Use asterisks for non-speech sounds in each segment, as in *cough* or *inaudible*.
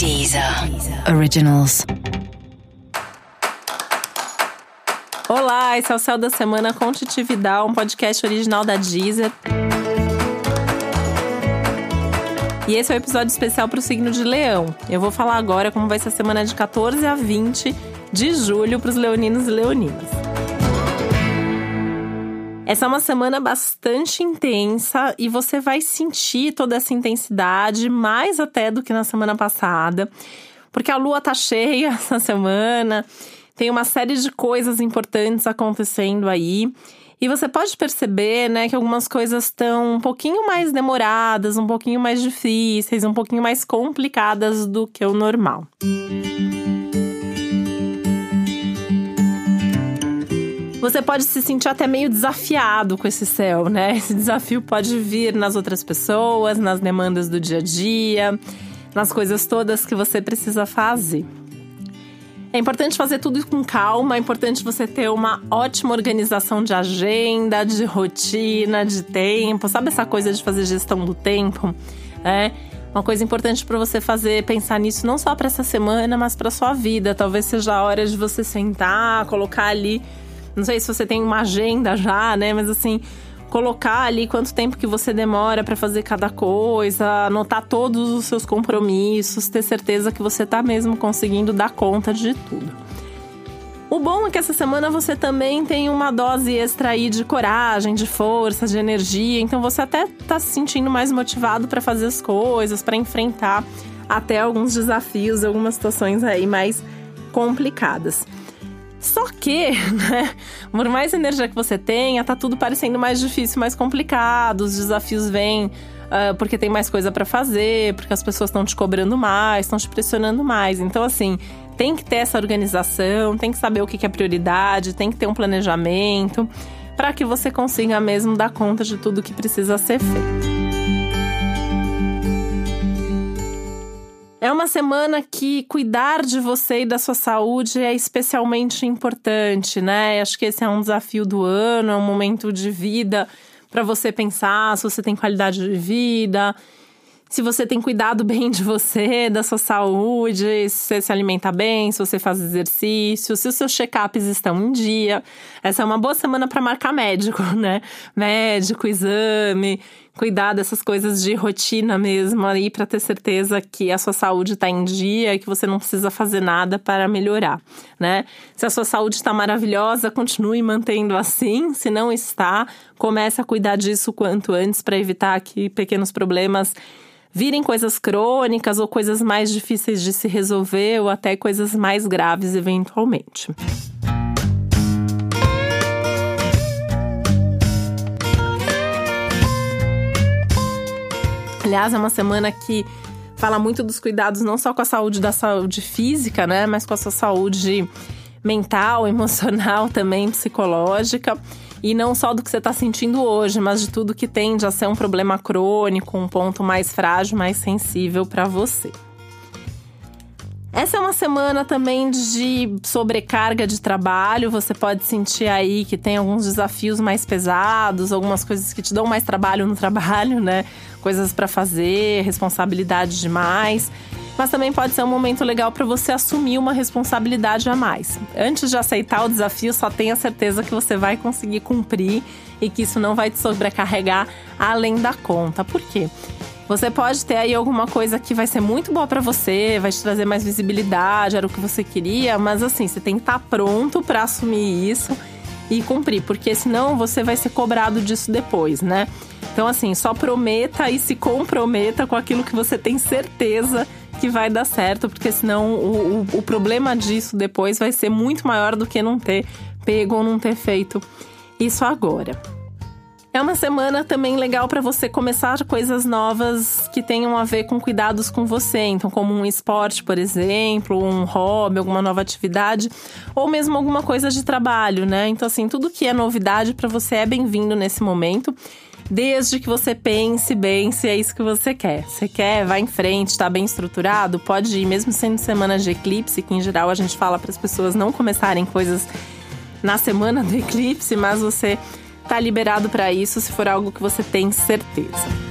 Deezer Originals. Olá, esse é o Céu da Semana com Titi Vidal, um podcast original da Deezer. E esse é o um episódio especial para o signo de Leão. Eu vou falar agora como vai ser a semana de 14 a 20 de julho para os leoninos e leoninas. Essa é uma semana bastante intensa e você vai sentir toda essa intensidade mais até do que na semana passada, porque a lua tá cheia *laughs* essa semana, tem uma série de coisas importantes acontecendo aí. E você pode perceber, né, que algumas coisas estão um pouquinho mais demoradas, um pouquinho mais difíceis, um pouquinho mais complicadas do que o normal. Música Você pode se sentir até meio desafiado com esse céu, né? Esse desafio pode vir nas outras pessoas, nas demandas do dia a dia, nas coisas todas que você precisa fazer. É importante fazer tudo com calma, é importante você ter uma ótima organização de agenda, de rotina, de tempo. Sabe essa coisa de fazer gestão do tempo? É uma coisa importante para você fazer, pensar nisso não só para essa semana, mas para sua vida. Talvez seja a hora de você sentar, colocar ali não sei se você tem uma agenda já, né? Mas assim, colocar ali quanto tempo que você demora para fazer cada coisa, anotar todos os seus compromissos, ter certeza que você tá mesmo conseguindo dar conta de tudo. O bom é que essa semana você também tem uma dose extra aí de coragem, de força, de energia, então você até tá se sentindo mais motivado para fazer as coisas, para enfrentar até alguns desafios, algumas situações aí mais complicadas. Só que, *laughs* né, por mais energia que você tenha, tá tudo parecendo mais difícil, mais complicado. Os desafios vêm uh, porque tem mais coisa para fazer, porque as pessoas estão te cobrando mais, estão te pressionando mais. Então, assim, tem que ter essa organização, tem que saber o que é prioridade, tem que ter um planejamento para que você consiga mesmo dar conta de tudo que precisa ser feito. É uma semana que cuidar de você e da sua saúde é especialmente importante, né? Acho que esse é um desafio do ano, é um momento de vida para você pensar se você tem qualidade de vida, se você tem cuidado *laughs* bem de você, da sua saúde, se você se alimenta bem, se você faz exercício, se os seus check-ups estão em dia. Essa é uma boa semana para marcar médico, *laughs* né? Médico, exame, cuidar dessas coisas de rotina mesmo aí para ter certeza que a sua saúde está em dia e que você não precisa fazer nada para melhorar, né? Se a sua saúde está maravilhosa, continue mantendo assim. Se não está, comece a cuidar disso quanto antes para evitar que pequenos problemas virem coisas crônicas ou coisas mais difíceis de se resolver ou até coisas mais graves eventualmente. Aliás, é uma semana que fala muito dos cuidados não só com a saúde da saúde física, né, mas com a sua saúde mental, *laughs* emocional também, psicológica. E não só do que você está sentindo hoje, mas de tudo que tende a ser um problema crônico, um ponto mais frágil, mais sensível para você. Essa é uma semana também de sobrecarga de trabalho. Você pode sentir aí que tem alguns desafios mais pesados, algumas coisas que te dão mais trabalho no *laughs* trabalho, né? Coisas para fazer, responsabilidade demais mas também pode ser um momento legal para você assumir uma responsabilidade a mais. Antes de aceitar o desafio, só tenha certeza que você vai conseguir cumprir e que isso não vai te sobrecarregar além da conta. Por quê? Você pode ter aí alguma coisa que vai ser muito boa para você, vai te trazer mais visibilidade, era o que você queria, mas assim, você tem que estar tá pronto para assumir isso e cumprir, porque senão você vai ser cobrado disso depois, né? Então, assim, só prometa e se comprometa com aquilo que você tem certeza que vai dar certo, porque senão o, o, o problema disso depois vai ser muito maior do que não ter pego ou não ter feito isso agora. É uma semana também legal para você começar coisas novas que tenham a ver com cuidados com você. Então, como um esporte, por exemplo, um hobby, alguma nova atividade, ou mesmo alguma coisa de trabalho, né? Então, assim, tudo que é novidade para você é bem-vindo nesse momento desde que você pense bem se é isso que você quer. Você quer, vai em frente, está bem estruturado, pode ir, mesmo sendo semana de eclipse, que em geral a gente fala para as pessoas não começarem coisas na semana do eclipse, mas você tá liberado para isso se for algo que você tem certeza.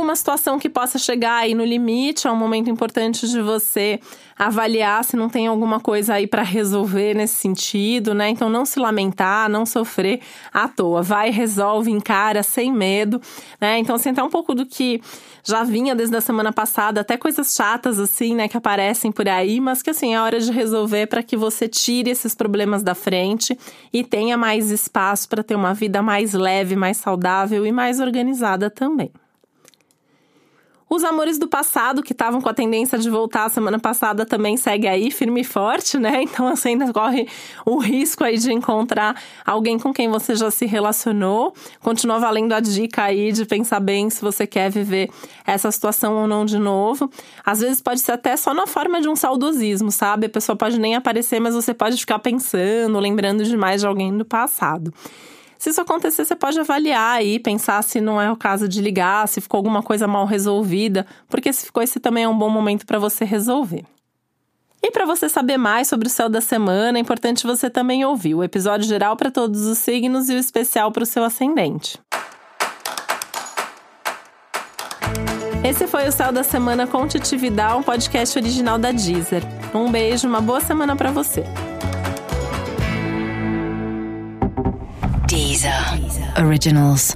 Uma situação que possa chegar aí no limite, é um momento importante de você avaliar se não tem alguma coisa aí para resolver nesse sentido, né? Então não se lamentar, não sofrer à toa. Vai, resolve, encara sem medo, né? Então sentar um pouco do que já vinha desde a semana passada, até coisas chatas assim, né, que aparecem por aí, mas que assim é hora de resolver para que você tire esses problemas da frente e tenha mais espaço para ter uma vida mais leve, mais saudável e mais organizada também. Os amores do passado, que estavam com a tendência de voltar semana passada, também segue aí, firme e forte, né? *laughs* Então você ainda corre o risco aí de encontrar alguém com quem você já se relacionou. Continua valendo a dica aí de pensar bem se você quer viver essa situação ou não de novo. Às vezes pode ser até só na forma de um saudosismo, sabe? A pessoa pode nem aparecer, mas você pode ficar pensando, lembrando demais de alguém do passado. Se isso acontecer, você pode avaliar aí, pensar se não é o caso de ligar, se ficou alguma coisa mal resolvida, porque se ficou, esse também é um bom momento para você resolver. E para você saber mais sobre o céu da semana, é importante você também ouvir o episódio geral para todos os signos e o especial para o seu ascendente. Esse foi o Céu da Semana com Titi um podcast original da Deezer. Um beijo, uma boa semana para você. Originals.